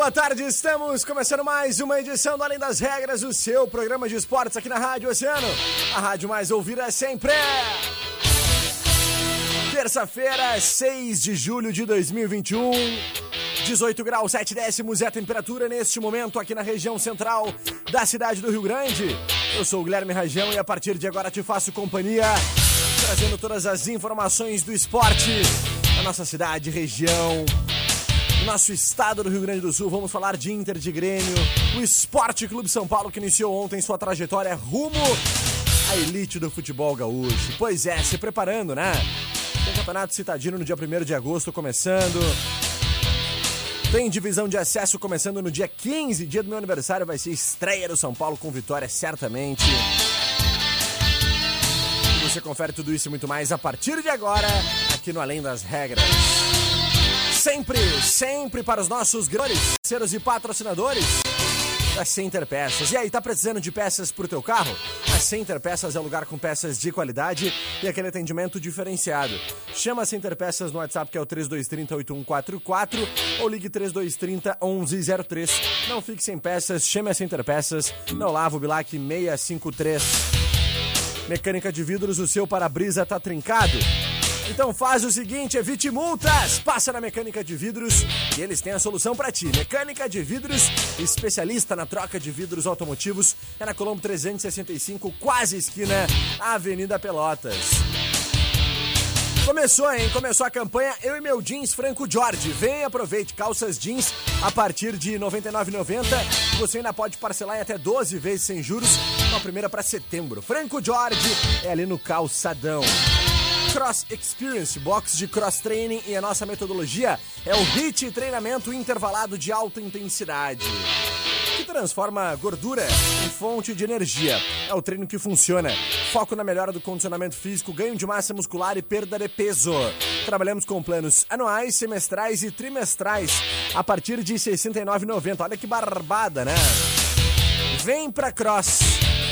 Boa tarde. Estamos começando mais uma edição do Além das Regras, o seu programa de esportes aqui na Rádio Oceano. A rádio mais ouvida sempre. Terça-feira, 6 de julho de 2021. 18 graus 7 décimos é a temperatura neste momento aqui na região central da cidade do Rio Grande. Eu sou o Guilherme Rajão e a partir de agora te faço companhia, trazendo todas as informações do esporte da nossa cidade, região, nosso estado do Rio Grande do Sul. Vamos falar de Inter de Grêmio, o Esporte Clube São Paulo que iniciou ontem sua trajetória rumo à elite do futebol gaúcho. Pois é, se preparando, né? Tem Campeonato Citadino no dia 1 de agosto começando. Tem divisão de acesso começando no dia 15, dia do meu aniversário, vai ser estreia do São Paulo com vitória, certamente. Você confere tudo isso e muito mais a partir de agora, aqui no Além das Regras. Sempre, sempre para os nossos grandes parceiros e patrocinadores da Center Peças. E aí, tá precisando de peças pro teu carro? A Center Peças é lugar com peças de qualidade e aquele atendimento diferenciado. Chama a Center Peças no WhatsApp que é o 3230-8144 ou ligue 3230-1103. Não fique sem peças, chame a Center Peças no Olavo Bilac 653. Mecânica de vidros, o seu para-brisa tá trincado? Então faz o seguinte, evite multas. Passa na Mecânica de Vidros e eles têm a solução para ti. Mecânica de Vidros, especialista na troca de vidros automotivos, é na Colombo 365, quase esquina, Avenida Pelotas. Começou, hein? Começou a campanha Eu e Meu Jeans Franco Jorge. Vem, aproveite calças jeans a partir de R$ 99,90. Você ainda pode parcelar em até 12 vezes sem juros. Uma primeira para setembro. Franco Jorge é ali no Calçadão. Cross Experience, box de cross training e a nossa metodologia é o HIT treinamento intervalado de alta intensidade. Que transforma gordura em fonte de energia. É o treino que funciona. Foco na melhora do condicionamento físico, ganho de massa muscular e perda de peso. Trabalhamos com planos anuais, semestrais e trimestrais a partir de R$ 69,90. Olha que barbada, né? Vem pra Cross.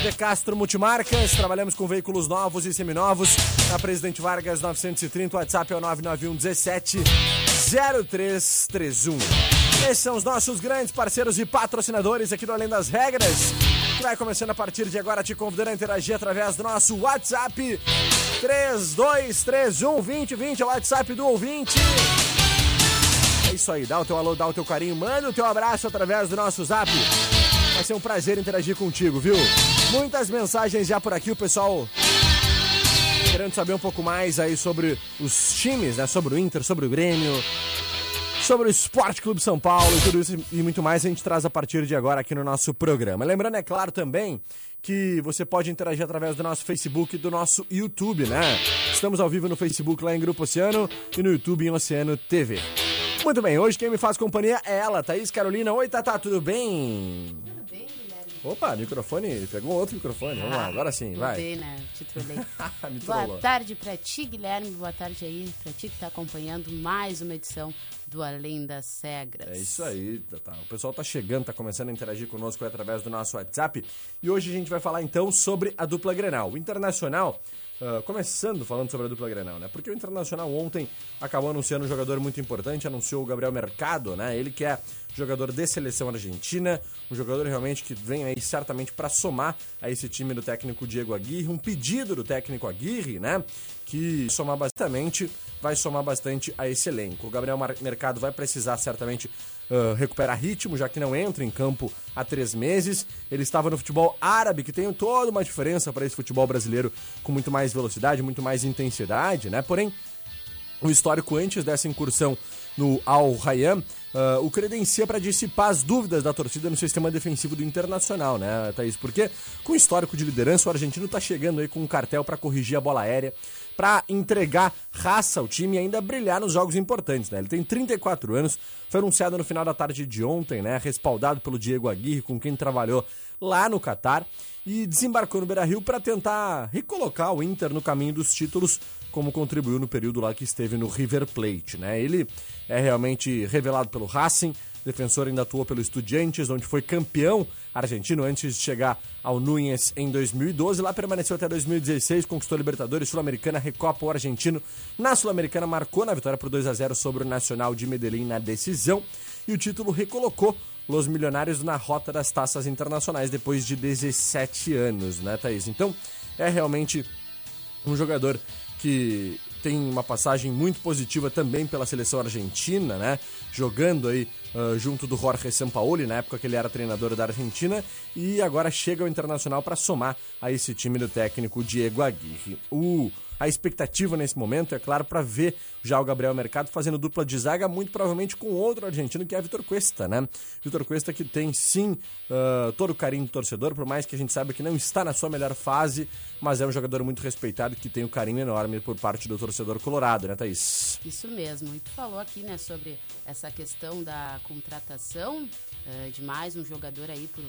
De Castro Multimarcas, trabalhamos com veículos novos e seminovos. Na Presidente Vargas 930, o WhatsApp é o 991 17 0331. Esses são os nossos grandes parceiros e patrocinadores aqui do Além das Regras. Que vai começando a partir de agora te convidando a interagir através do nosso WhatsApp 3231 2020, é o WhatsApp do ouvinte. É isso aí, dá o teu alô, dá o teu carinho, manda o teu abraço através do nosso zap. Vai ser um prazer interagir contigo, viu? Muitas mensagens já por aqui, o pessoal querendo saber um pouco mais aí sobre os times, né? Sobre o Inter, sobre o Grêmio, sobre o Esporte Clube São Paulo e tudo isso e muito mais a gente traz a partir de agora aqui no nosso programa. Lembrando, é claro, também que você pode interagir através do nosso Facebook e do nosso YouTube, né? Estamos ao vivo no Facebook lá em Grupo Oceano e no YouTube em Oceano TV. Muito bem, hoje quem me faz companhia é ela, Thaís Carolina. Oi, Tata, tudo bem? Opa, microfone, pegou outro microfone. Vamos lá, agora sim, vai. bem, né? Te trolei. Boa tarde pra ti, Guilherme. Boa tarde aí pra ti que tá acompanhando mais uma edição do Além das Cegras. É isso aí, Tata. O pessoal tá chegando, tá começando a interagir conosco através do nosso WhatsApp. E hoje a gente vai falar então sobre a dupla Grenal. O Internacional, ah, começando falando sobre a dupla Grenal, né? Porque o Internacional ontem acabou anunciando um jogador muito importante, anunciou o Gabriel Mercado, né? Ele que é jogador de seleção argentina, um jogador realmente que vem aí certamente para somar a esse time do técnico Diego Aguirre, um pedido do técnico Aguirre, né? Que somar bastante, vai somar bastante a esse elenco. O Gabriel Mercado vai precisar certamente ah, recuperar ritmo, já que não entra em campo há três meses. Ele estava no futebol árabe, que tem toda uma diferença para esse futebol brasileiro com muito mais velocidade, muito mais intensidade, né? Porém, o histórico antes dessa incursão no Al Rayyan ah, o credencia para dissipar as dúvidas da torcida no sistema defensivo do Internacional, né, Thaís? Porque com o histórico de liderança, o argentino está chegando aí com um cartel para corrigir a bola aérea, para entregar raça ao time e ainda brilhar nos jogos importantes, né? Ele tem 34 anos, foi anunciado no final da tarde de ontem, né? Respaldado pelo Diego Aguirre, com quem trabalhou lá no Catar e desembarcou no Beira-Rio para tentar recolocar o Inter no caminho dos títulos, como contribuiu no período lá que esteve no River Plate, né? Ele é realmente revelado pelo Racing, defensor ainda atuou pelo Estudiantes, onde foi campeão argentino antes de chegar ao Núñez em 2012. Lá permaneceu até 2016, conquistou a Libertadores, Sul-Americana, Recopa o argentino. Na Sul-Americana marcou na vitória por 2 a 0 sobre o Nacional de Medellín na decisão e o título recolocou Los Milionários na rota das taças internacionais depois de 17 anos, né, Thaís? Então, é realmente um jogador que tem uma passagem muito positiva também pela seleção argentina, né? Jogando aí ah, junto do Jorge Sampaoli, na época que ele era treinador da Argentina, e agora chega ao Internacional para somar a esse time do técnico Diego Aguirre. O a expectativa nesse momento, é claro, para ver já o Gabriel Mercado fazendo dupla de zaga, muito provavelmente com outro argentino, que é Vitor Cuesta, né? Vitor Cuesta que tem sim ah, todo o carinho do torcedor, por mais que a gente saiba que não está na sua melhor fase, mas é um jogador muito respeitado que tem um carinho enorme por parte do torcedor colorado, né, Thaís? Isso mesmo. E tu falou aqui, né, sobre essa questão da contratação eh, de mais um jogador aí por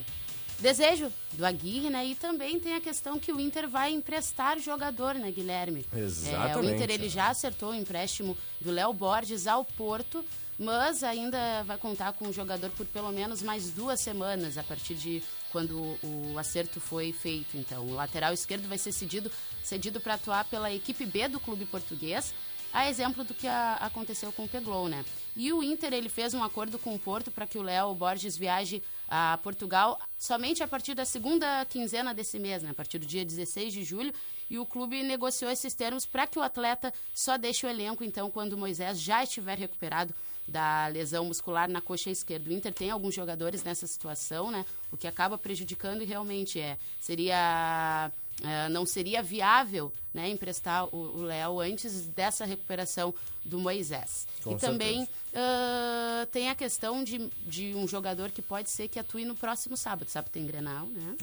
desejo do Aguirre, né? E também tem a questão que o Inter vai emprestar jogador, né, Guilherme? É, o Exatamente, Inter ele já acertou o empréstimo do Léo Borges ao Porto, mas ainda vai contar com o jogador por pelo menos mais duas semanas a partir de quando o acerto foi feito. Então, o lateral esquerdo vai ser cedido, cedido para atuar pela equipe B do clube português. A exemplo do que a- aconteceu com o Peglou, né? E o Inter ele fez um acordo com o Porto para que o Léo Borges viaje a Portugal somente a partir da segunda quinzena desse mês, né? A partir do dia 16 de julho. E o clube negociou esses termos para que o atleta só deixe o elenco, então, quando o Moisés já estiver recuperado da lesão muscular na coxa esquerda. O Inter tem alguns jogadores nessa situação, né? O que acaba prejudicando e realmente é seria é, não seria viável né, emprestar o o Léo antes dessa recuperação do Moisés. Com e também ah, tem a questão de, de um jogador que pode ser que atue no próximo sábado. Sabe que tem Grenal, né?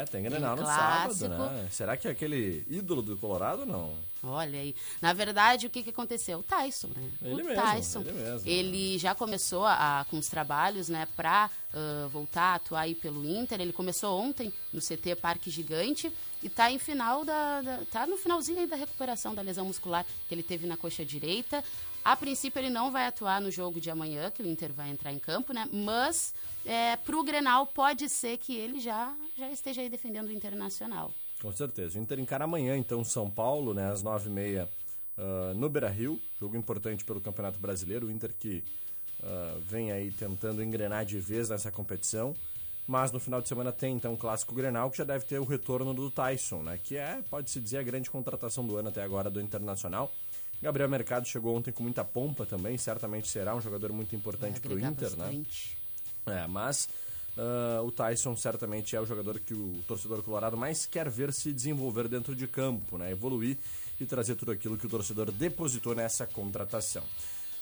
É, tem Grenal Tem no sábado, clássico. né? Será que é aquele ídolo do Colorado ou não? Olha aí. Na verdade, o que, que aconteceu? O Tyson, né? Ele o mesmo, Tyson. ele mesmo. Ele já começou a- com os trabalhos, né, pra ah, voltar a atuar aí pelo Inter. Ele começou ontem no CT Parque Gigante e tá em final da, da- tá no finalzinho aí da recuperação da lesão muscular que ele teve na coxa direita. A princípio ele não vai atuar no jogo de amanhã, que o Inter vai entrar em campo, né? Mas é, pro Grenal pode ser que ele já já esteja aí defendendo o Internacional. Com certeza. O Inter encara amanhã, então, São Paulo, né, às nove e meia, ah, no Beira-Rio. Jogo importante pelo Campeonato Brasileiro. O Inter que ah, vem aí tentando engrenar de vez nessa competição. Mas no final de semana tem, então, o Clássico Grenal, que já deve ter o retorno do Tyson, né? Que é, pode-se dizer, a grande contratação do ano até agora do Internacional. Gabriel Mercado chegou ontem com muita pompa também, certamente será um jogador muito importante para o Inter, né? bastante. É, mas uh, o Tyson certamente é o jogador que o torcedor colorado mais quer ver se desenvolver dentro de campo, né? Evoluir e trazer tudo aquilo que o torcedor depositou nessa contratação.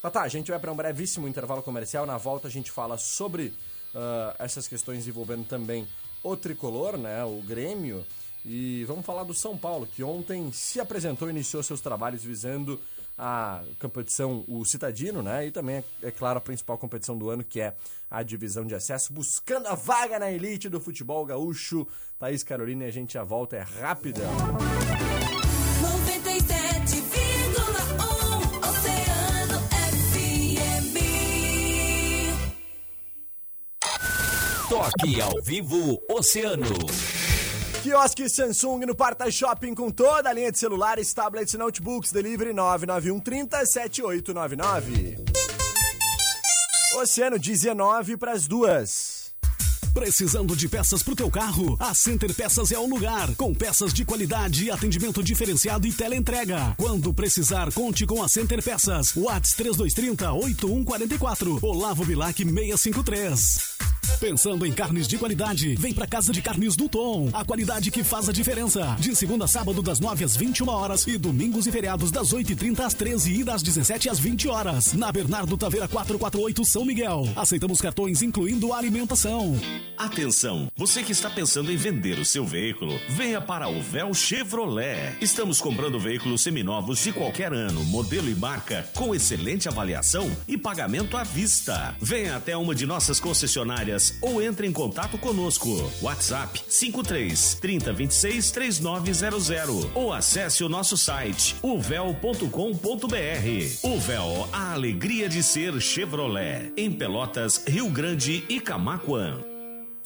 Tá, tá, a gente vai para um brevíssimo intervalo comercial. Na volta a gente fala sobre uh, essas questões envolvendo também o tricolor, né? O Grêmio. E vamos falar do São Paulo, que ontem se apresentou e iniciou seus trabalhos visando a competição, o Citadino, né? E também, é, claro, a principal competição do ano, que é a divisão de acesso, buscando a vaga na elite do futebol gaúcho. Thaís Carolina e a gente já volta, é rápida. 97,1 Oceano FM. Toque ao vivo Oceano. Quiosque Samsung no Parta Shopping com toda a linha de celulares, tablets e notebooks. Delivery 991 30 7899. Oceano 19 para as duas. Precisando de peças pro teu carro? A Center Peças é o lugar. Com peças de qualidade, atendimento diferenciado e teleentrega. Quando precisar, conte com a Center Peças. Whats 3230 8144. Olavo Bilac 653. Pensando em carnes de qualidade, vem pra Casa de Carnes do Tom. A qualidade que faz a diferença. De segunda a sábado, das 9 às 21 horas. E domingos e feriados, das 8h30 às 13 e das 17 às 20 horas. Na Bernardo Taveira 448, São Miguel. Aceitamos cartões, incluindo a alimentação. Atenção! Você que está pensando em vender o seu veículo, venha para o Véu Chevrolet. Estamos comprando veículos seminovos de qualquer ano, modelo e marca, com excelente avaliação e pagamento à vista. Venha até uma de nossas concessionárias ou entre em contato conosco. WhatsApp 53 3026 3900 ou acesse o nosso site uvel.com.br. O Véu, a alegria de ser Chevrolet. Em Pelotas, Rio Grande e Camaquã.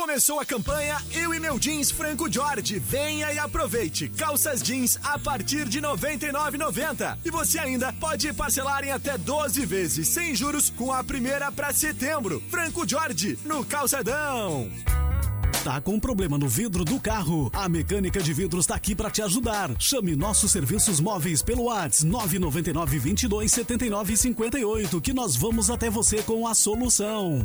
Começou a campanha Eu e Meu Jeans Franco Jorge. Venha e aproveite. Calças jeans a partir de R$ 99,90. E você ainda pode parcelar em até 12 vezes, sem juros, com a primeira para setembro. Franco Jorge, no Calçadão. Tá com problema no vidro do carro? A Mecânica de Vidros tá aqui para te ajudar. Chame nossos serviços móveis pelo WhatsApp 999 22 79 58 que nós vamos até você com a solução.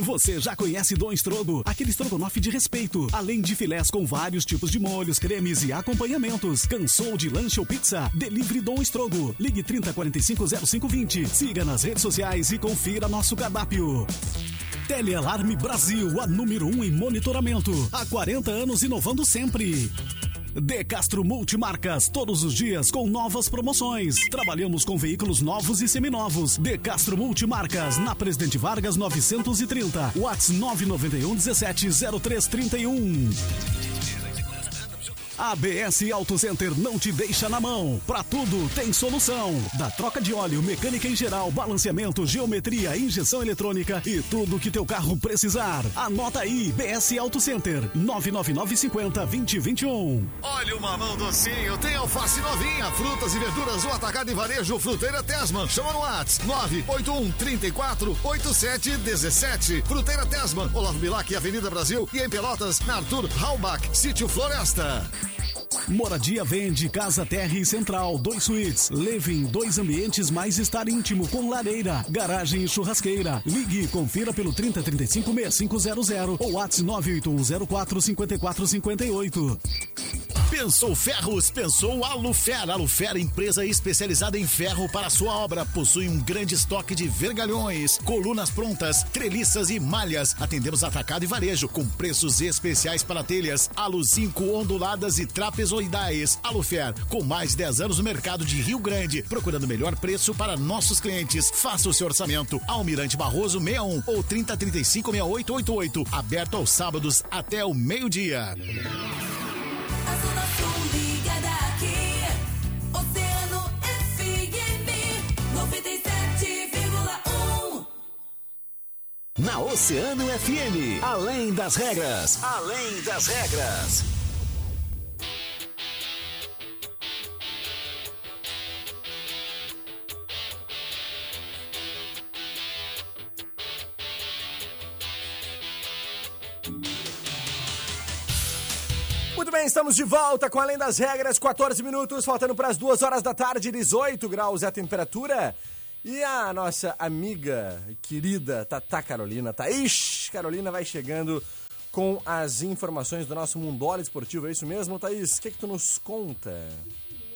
Você já conhece Dom Estrogo, aquele estrogonofe de respeito, além de filés com vários tipos de molhos, cremes e acompanhamentos. Cansou de lanche ou pizza? Delivery Dom Estrogo. Ligue 3045 0520. Siga nas redes sociais e confira nosso cardápio. Telealarme Brasil, a número 1 um em monitoramento. Há 40 anos inovando sempre. De Castro Multimarcas, todos os dias com novas promoções. Trabalhamos com veículos novos e seminovos. De Castro Multimarcas, na Presidente Vargas 930. Whats 991 17 0331. ABS Auto Center não te deixa na mão. Pra tudo tem solução. Da troca de óleo, mecânica em geral, balanceamento, geometria, injeção eletrônica e tudo que teu carro precisar. Anota aí, BS Auto Center 99950 2021. Olha o mamão docinho, tem alface novinha, frutas e verduras, o atacado e varejo, Fruteira Tesman. Chama no Whats 981 34 87 17. Fruteira Tesman, Olavo Bilac, Avenida Brasil e em Pelotas, na Arthur Halbach, Sítio Floresta. Moradia Vende, Casa Terra e Central, dois suítes. Levem dois ambientes mais estar íntimo com lareira, garagem e churrasqueira. Ligue e confira pelo 3035 6500 ou WhatsApp 98104 5458. Pensou Ferros, pensou Alufer. Alufer, empresa especializada em ferro para sua obra. Possui um grande estoque de vergalhões, colunas prontas, treliças e malhas. Atendemos atacado e varejo com preços especiais para telhas, alu 5 onduladas e trapezoidais. Alufer, com mais de 10 anos no mercado de Rio Grande, procurando o melhor preço para nossos clientes. Faça o seu orçamento. Almirante Barroso 61 ou 3035 6888. Aberto aos sábados até o meio-dia. Oceano FM, além das regras, além das regras. Muito bem, estamos de volta com Além das Regras, 14 minutos, faltando para as 2 horas da tarde, 18 graus é a temperatura. E a nossa amiga querida Tata Carolina, Thaís Carolina vai chegando com as informações do nosso Mundola Esportivo, é isso mesmo, Thaís? O que, que tu nos conta?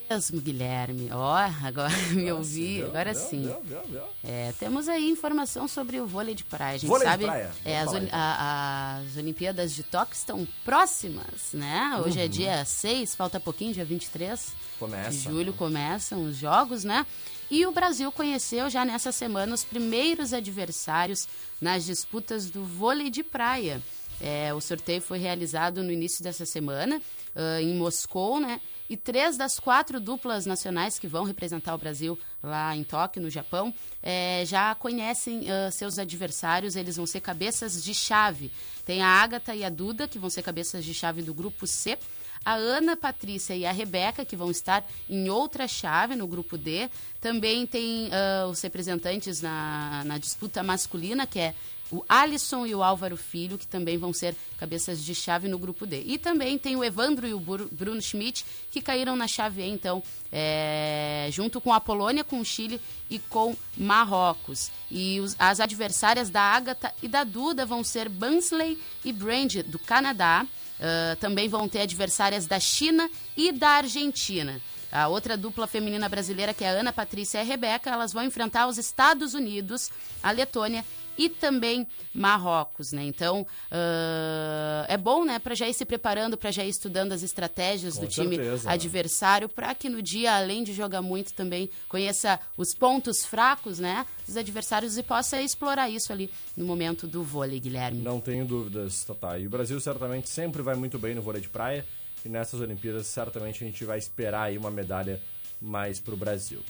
Mesmo, Guilherme. Ó, agora me ouvi, Viu? agora Viu? sim. Viu? É, temos aí informação sobre o vôlei de praia. A gente Vôlei de sabe, praia, é, as, então. a- as Olimpíadas de Tóquio estão próximas, né? Hoje Uhum. é dia 6, falta pouquinho, dia 23 Começa. de julho começam os jogos, né? E o Brasil conheceu já nessa semana os primeiros adversários nas disputas do vôlei de praia. É, o sorteio foi realizado no início dessa semana, ah, em Moscou, né? E três das quatro duplas nacionais que vão representar o Brasil lá em Tóquio, no Japão, eh, já conhecem ah, seus adversários. Eles vão ser cabeças de chave. Tem a Ágata e a Duda, que vão ser cabeças de chave do grupo C a Ana Patrícia e a Rebeca, que vão estar em outra chave no grupo D. Também tem ah, os representantes na, na disputa masculina, que é o Alisson e o Álvaro Filho, que também vão ser cabeças de chave no grupo D. E também tem o Evandro e o Bruno Schmidt, que caíram na chave E, então, é, junto com a Polônia, com o Chile e com Marrocos. E os- as adversárias da Ágata e da Duda vão ser Bansley e Brand, do Canadá. Ah, também vão ter adversárias da China e da Argentina. A outra dupla feminina brasileira, que é a Ana Patrícia e a Rebeca, elas vão enfrentar os Estados Unidos, a Letônia e também Marrocos, né? Então, ah, é bom, né, para já ir se preparando, para já ir estudando as estratégias Com do time certeza, né? adversário, para que no dia, além de jogar muito, também conheça os pontos fracos, né, dos adversários e possa explorar isso ali no momento do vôlei, Guilherme. Não tenho dúvidas, Tatá. E o Brasil certamente sempre vai muito bem no vôlei de praia. E nessas Olimpíadas, certamente a gente vai esperar aí uma medalha mais pro Brasil.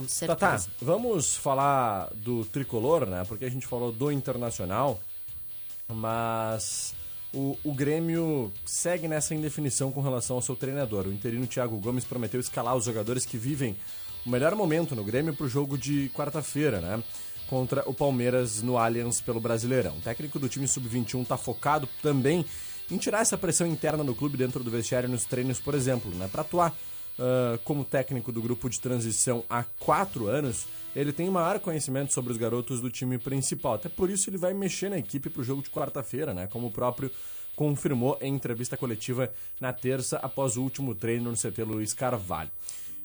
Com certeza. Tatá, vamos falar do tricolor, né? Porque a gente falou do internacional, mas o, o Grêmio segue nessa indefinição com relação ao seu treinador. O interino Thiago Gomes prometeu escalar os jogadores que vivem o melhor momento no Grêmio para o jogo de quarta-feira, né? Contra o Palmeiras no Allianz pelo Brasileirão. O técnico do time sub-21 está focado também em tirar essa pressão interna do clube dentro do vestiário nos treinos, por exemplo, né? Para atuar ah, como técnico do grupo de transição há quatro anos, ele tem maior conhecimento sobre os garotos do time principal. Até por isso ele vai mexer na equipe para o jogo de quarta-feira, né? Como o próprio confirmou em entrevista coletiva na terça após o último treino no CT Luiz Carvalho.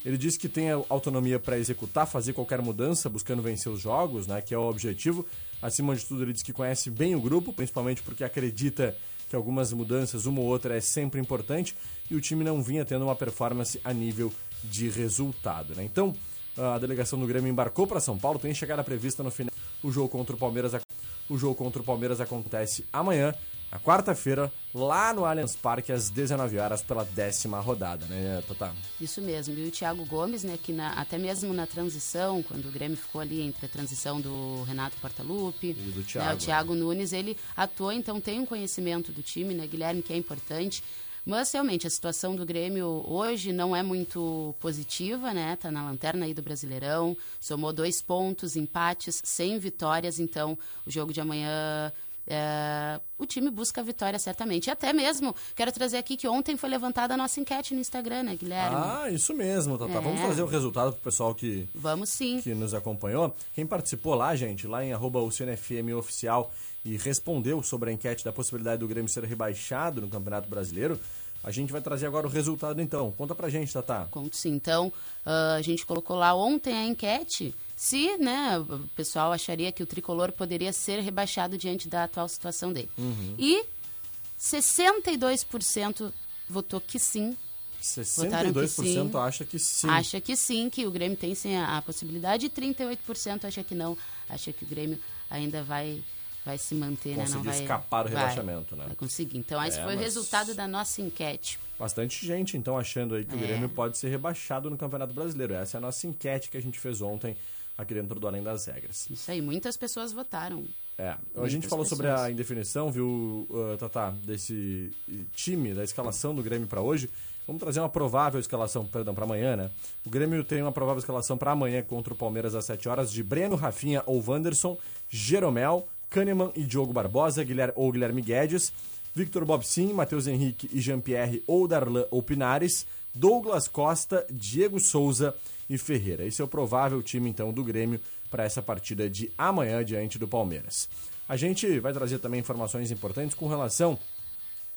Ele disse que tem autonomia para executar, fazer qualquer mudança, buscando vencer os jogos, né, que é o objetivo. Acima de tudo, ele diz que conhece bem o grupo, principalmente porque acredita que algumas mudanças, uma ou outra, é sempre importante, e o time não vinha tendo uma performance a nível de resultado. Né? Então, a delegação do Grêmio embarcou para São Paulo, tem chegada prevista no final. O jogo contra o Palmeiras, o jogo contra o Palmeiras acontece amanhã, na quarta-feira, lá no Allianz Parque, às 19 horas, pela décima rodada, né, Tatá? Isso mesmo. E o Thiago Gomes, né, que na- até mesmo na transição, quando o Grêmio ficou ali entre a transição do Renato Portaluppi E do né, Thiago. o Thiago Nunes, ele atuou, então tem um conhecimento do time, né, Guilherme, que é importante. Mas realmente a situação do Grêmio hoje não é muito positiva, né? Tá na lanterna aí do Brasileirão, somou dois pontos, empates, sem vitórias, então o jogo de amanhã é, o time busca a vitória certamente. E até mesmo, quero trazer aqui que ontem foi levantada a nossa enquete no Instagram, né, Guilherme? Ah, isso mesmo, Tatá. É. Vamos trazer o resultado pro pessoal que, Vamos sim. que nos acompanhou. Quem participou lá, gente, lá em arroba e respondeu sobre a enquete da possibilidade do Grêmio ser rebaixado no Campeonato Brasileiro, A gente vai trazer agora o resultado então. Conta pra gente, Tatá. Conto sim. Então, uh, a gente colocou lá ontem a enquete se né, o pessoal acharia que o tricolor poderia ser rebaixado diante da atual situação dele. Uhum. E 62% votou que sim. Votaram que 62% sim. acha que sim. Acha que sim, que o Grêmio tem sim a, a possibilidade, e 38% acha que não, acha que o Grêmio ainda vai, vai se manter, né? Não vai escapar do vai- rebaixamento, né? Vai conseguir. Então, esse É, foi o mas- resultado da nossa enquete. Bastante gente, então, achando aí que o É. Grêmio pode ser rebaixado no Campeonato Brasileiro. Essa é a nossa enquete que a gente fez ontem aqui dentro do Além das Regras. Isso aí, muitas pessoas votaram. É, a Muitas gente falou sobre pessoas. a indefinição, viu, uh, Tatá, desse time, da escalação do Grêmio para hoje. Vamos trazer uma provável escalação, perdão, para amanhã, né? O Grêmio tem uma provável escalação para amanhã contra o Palmeiras às 7 horas de Breno, Rafinha ou Wanderson, Jeromel, Kahneman e Diogo Barbosa, ou Guilherme Guedes, Victor Bobsin, Matheus Henrique e Jean-Pierre ou Darlan ou Pinares, Douglas Costa, Diego Souza e Ferreira. Esse é o provável time, então, do Grêmio para essa partida de amanhã diante do Palmeiras. A gente vai trazer também informações importantes com relação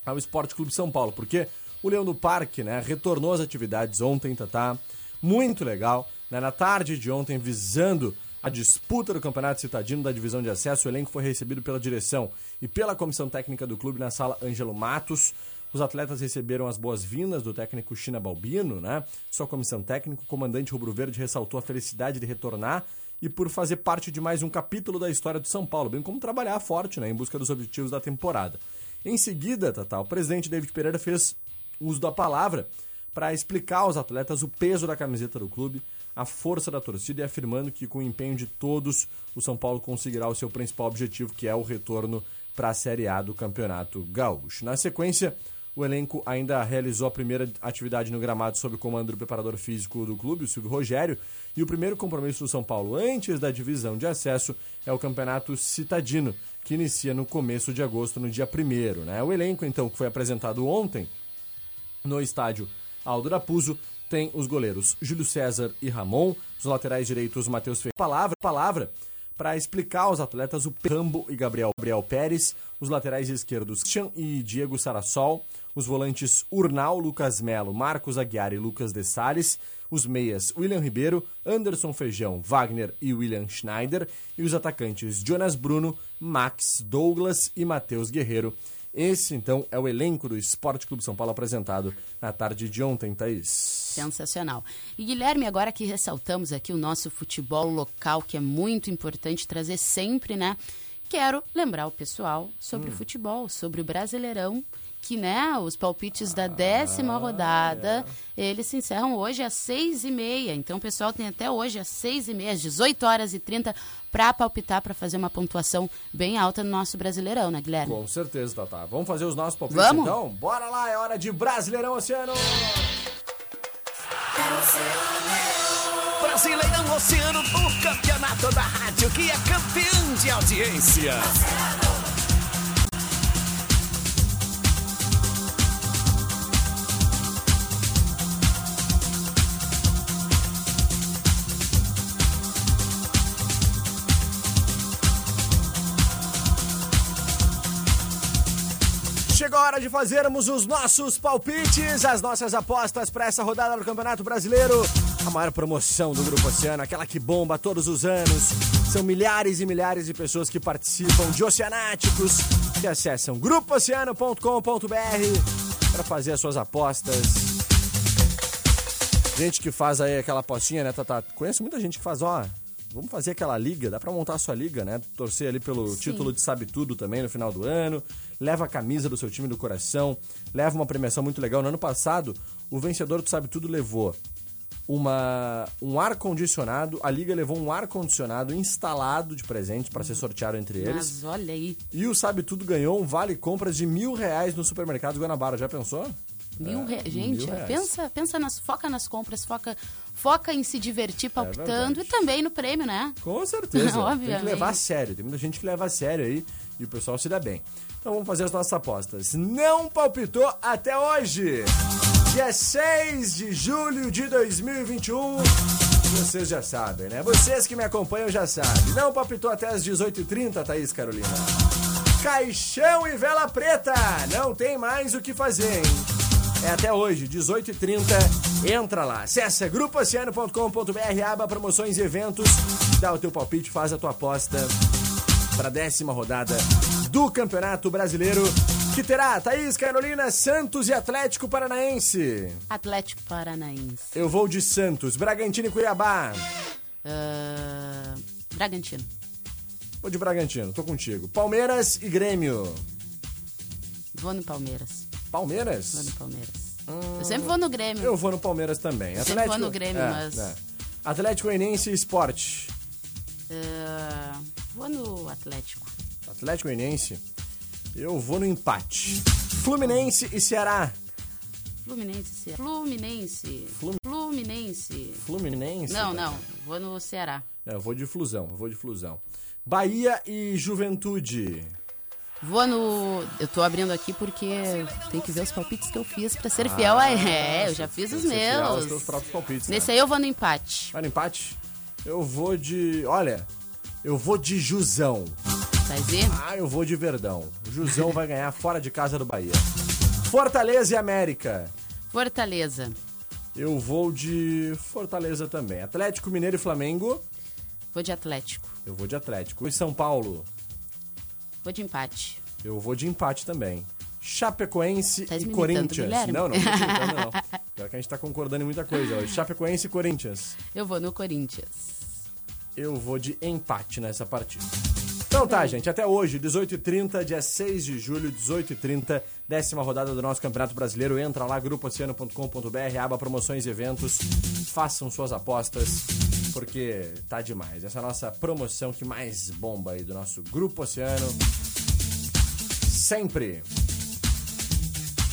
ao Esporte Clube São Paulo, porque o Leão do Parque, né, retornou às atividades ontem, tá, tá? Muito legal, né, na tarde de ontem, visando a disputa do Campeonato Citadino da divisão de acesso, o elenco foi recebido pela direção e pela comissão técnica do clube na sala Ângelo Matos. Os atletas receberam as boas-vindas do técnico China Balbino, né? Sua comissão técnica, o comandante Rubro Verde ressaltou a felicidade de retornar e por fazer parte de mais um capítulo da história do São Paulo, bem como trabalhar forte, né, em busca dos objetivos da temporada. Em seguida, Tata, o presidente David Pereira fez uso da palavra para explicar aos atletas o peso da camiseta do clube, a força da torcida e afirmando que com o empenho de todos, o São Paulo conseguirá o seu principal objetivo, que é o retorno para a Série A do Campeonato Gaúcho. Na sequência, o elenco ainda realizou a primeira atividade no gramado sob o comando do preparador físico do clube, o Silvio Rogério, e o primeiro compromisso do São Paulo antes da divisão de acesso é o Campeonato Citadino, que inicia no começo de agosto, no dia 1 né? O elenco, então, que foi apresentado ontem no estádio Aldo Raposo, tem os goleiros Júlio César e Ramon, os laterais direitos Matheus Ferreira. Palavra, palavra para explicar aos atletas o Cambo e Gabriel, Gabriel Pérez, os laterais esquerdos Christian e Diego Sarassol, os volantes Urnal, Lucas Melo, Marcos Aguiar e Lucas de os meias William Ribeiro, Anderson Feijão, Wagner e William Schneider, e os atacantes Jonas Bruno, Max Douglas e Matheus Guerreiro. Esse, então, é o elenco do Esporte Clube São Paulo apresentado na tarde de ontem, Thaís. Sensacional. E Guilherme, agora que ressaltamos aqui o nosso futebol local, que é muito importante trazer sempre, né? Quero lembrar o pessoal sobre o futebol, sobre o Brasileirão, que, né, os palpites da décima rodada, eles se encerram hoje às seis e meia. Então, o pessoal tem até hoje às seis e meia, às 18 horas e 30, para palpitar, para fazer uma pontuação bem alta no nosso Brasileirão, né, Guilherme? Com certeza, Tatá. Vamos fazer os nossos palpites, Vamos? então? Bora lá, é hora de Brasileirão Oceano! Brasileirão Oceano, o campeonato da rádio que é campeão de audiência. Chegou hora de fazermos os nossos palpites, as nossas apostas para essa rodada do Campeonato Brasileiro. A maior promoção do Grupo Oceano, aquela que bomba todos os anos. São milhares e milhares de pessoas que participam de oceanáticos que acessam grupooceano.com.br para fazer as suas apostas. Gente que faz aí aquela apostinha, né, Tata? Conheço muita gente que faz, ó, vamos fazer aquela liga, dá pra montar a sua liga, né? Torcer ali pelo título de Sabe Tudo também no final do ano. Leva a camisa do seu time do coração, leva uma premiação muito legal. No ano passado, o vencedor do Sabe Tudo levou uma, um ar-condicionado, a liga levou um ar-condicionado instalado de presente para ser sorteado entre eles. Mas olha aí, E o Sabe Tudo ganhou um vale compras de mil reais no supermercado Guanabara. Já pensou? Mil É, re... Gente, mil pensa, pensa nas, foca nas compras, foca, foca em se divertir palpitando É e também no prêmio, né? Com certeza. tem que levar a sério. Tem muita gente que leva a sério aí e o pessoal se dá bem. Então vamos fazer as nossas apostas. Não palpitou até hoje. Dia 6 de julho de 2021. Vocês já sabem, né? Vocês que me acompanham já sabem. Não palpitou até as 18h30, Thaís Carolina. Caixão e vela preta. Não tem mais o que fazer, hein? É até hoje, 18h30. Entra lá. Acesse grupooceano.com.br, aba promoções e eventos. Dá o teu palpite, faz a tua aposta para a décima rodada do Campeonato Brasileiro, que terá Thaís Carolina, Santos e Atlético Paranaense. Atlético Paranaense. Eu vou de Santos, Bragantino e Cuiabá. Ah, Bragantino. Vou de Bragantino, tô contigo. Palmeiras e Grêmio. Vou no Palmeiras. Palmeiras? Vou no Palmeiras. Eu sempre vou no Grêmio. Eu vou no Palmeiras também. Sempre vou no Grêmio, é, mas- é. Atlético Goianiense e Sport. Ah, vou no Atlético. Atlético Goianiense. Eu vou no empate. Fluminense e Ceará. Fluminense, Ceará. Fluminense. Fluminense. Fluminense? Não, não. Vou no Ceará. É, eu vou de flusão, eu vou de flusão. Bahia e Juventude. Vou no. Eu tô abrindo aqui porque tem que ver os palpites que eu fiz pra ser fiel a. É, eu já fiz os meus. teus próprios palpites, Nesse né? aí eu vou no empate. Vai no empate? Eu vou de. Olha, eu vou de Jusão. Vai ver? Ah, eu vou de Verdão. O Jusão vai ganhar fora de casa do Bahia. Fortaleza e América. Fortaleza. Eu vou de Fortaleza também. Atlético Mineiro e Flamengo. Vou de Atlético. Eu vou de Atlético. E São Paulo. Vou de empate. Eu vou de empate também. Chapecoense Tá e Corinthians. Guilherme? Não, não, não. Pior que a gente tá concordando em muita coisa. Chapecoense e Corinthians. Eu vou no Corinthians. Eu vou de empate nessa partida. Então tá, gente, até hoje, 18h30, dia 6 de julho, 18h30, décima rodada do nosso Campeonato Brasileiro. Entra lá, grupooceano.com.br, aba promoções e eventos, façam suas apostas, porque tá demais. Essa é nossa promoção que mais bomba aí do nosso Grupo Oceano. Sempre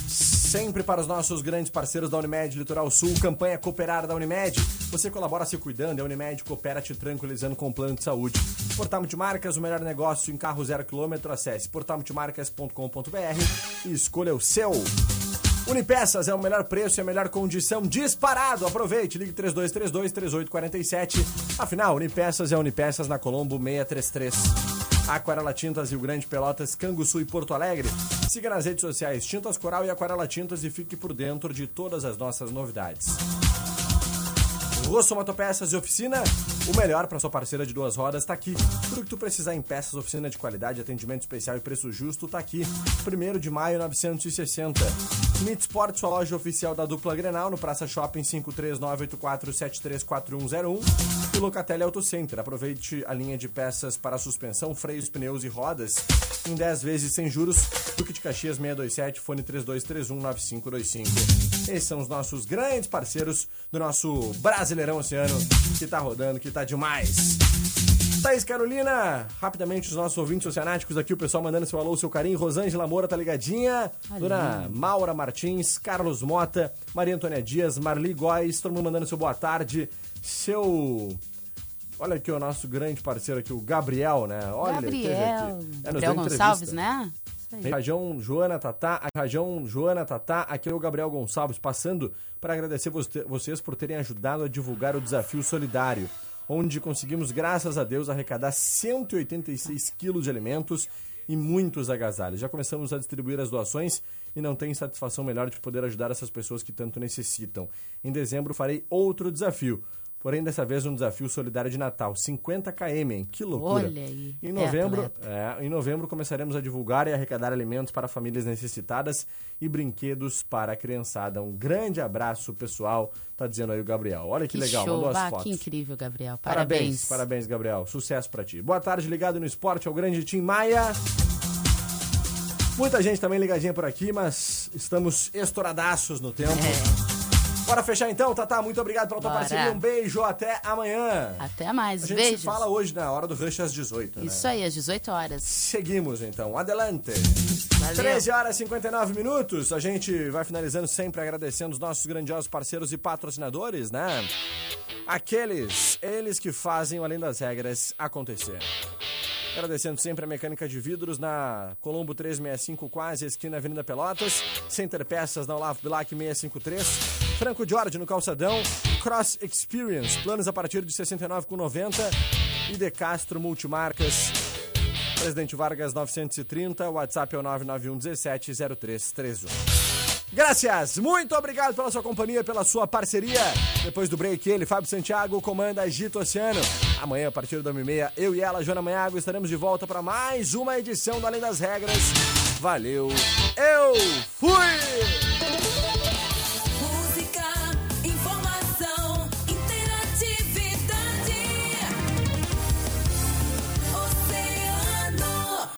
Sempre para os nossos grandes parceiros da Unimed Litoral Sul, campanha Cooperar da Unimed. Você colabora se cuidando, a Unimed coopera te tranquilizando com o plano de saúde. Portal Multimarcas, o melhor negócio em carro zero quilômetro. Acesse portalmultimarcas.com.br e escolha o seu. Unipeças é o melhor preço e a melhor condição disparado. Aproveite, ligue 3232-3847. Afinal, Unipeças é Unipeças na Colombo 633. Aquarela Tintas Rio Grande, Pelotas, Canguçu e Porto Alegre. Siga nas redes sociais Tintas Coral e Aquarela Tintas e fique por dentro de todas as nossas novidades. Rosso Motopeças e Oficina, o melhor para sua parceira de duas rodas tá aqui. Tudo que tu precisar em peças, oficina de qualidade, atendimento especial e preço justo tá aqui. 1 de maio 960. Meet Sport, sua loja oficial da dupla Grenal, no Praça Shopping 53984734101 e Locatelli Auto Center. Aproveite a linha de peças para suspensão, freios, pneus e rodas em 10 vezes sem juros. Duque de Caxias 627, fone 32319525. Esses são os nossos grandes parceiros do nosso Brasileirão Oceano, que tá rodando, que tá demais. Thaís Carolina, rapidamente os nossos ouvintes oceanáticos aqui, o pessoal mandando seu alô, seu carinho. Rosângela Moura tá ligadinha. Dona Maura Martins, Carlos Mota, Maria Antônia Dias, Marli Góes, todo mundo mandando seu boa tarde. Seu. Olha aqui o nosso grande parceiro aqui, o Gabriel, né? Olha, Gabriel. aqui. É, Gabriel Gonçalves, né? Rajão Joana Tatá, Rajão Joana Tatá, aqui é o Gabriel Gonçalves, passando para agradecer você- vocês por terem ajudado a divulgar o desafio solidário, onde conseguimos, graças a Deus, arrecadar 186 quilos de alimentos e muitos agasalhos. Já começamos a distribuir as doações e não tem satisfação melhor de poder ajudar essas pessoas que tanto necessitam. Em dezembro farei outro desafio. Porém, dessa vez um desafio solidário de Natal, 50 km, hein? Que loucura. Olha aí, Em é novembro, atleta. é, em novembro começaremos a divulgar e arrecadar alimentos para famílias necessitadas e brinquedos para a criançada. Um grande abraço, pessoal. Tá dizendo aí o Gabriel. Olha que, Que legal, show. mandou as Bah, fotos. que incrível, Gabriel. Parabéns, Parabéns. parabéns, Gabriel. Sucesso pra ti. Boa tarde, ligado no esporte, ao grande Tim Maia. Muita gente também ligadinha por aqui, mas estamos estouradaços no tempo. Bora fechar então, Tatá. Muito obrigado pela tua. Bora. parceria. Um beijo, até amanhã. Até mais. A gente Beijos. se fala hoje na hora do Rush às 18, né? Isso aí, às 18 horas. Seguimos então, adelante. Valeu. 13 horas e 59 minutos. A gente vai finalizando sempre agradecendo os nossos grandiosos parceiros e patrocinadores, né? Aqueles, eles que fazem o Além das Regras acontecer. Agradecendo sempre a mecânica de vidros na Colombo 365, quase esquina Avenida Pelotas. Center Peças na Olavo Bilac 653. Franco Jorge no Calçadão. Cross Experience, planos a partir de 69,90. E De Castro Multimarcas. Presidente Vargas 930, WhatsApp é o 991 17 0331. Graças, muito obrigado pela sua companhia, pela sua parceria. Depois do break, ele, Fábio Santiago, comanda Agito Oceano. Amanhã, a partir da 1h30, eu e ela, Joana Manhago, estaremos de volta para mais uma edição do Além das Regras. Valeu, eu!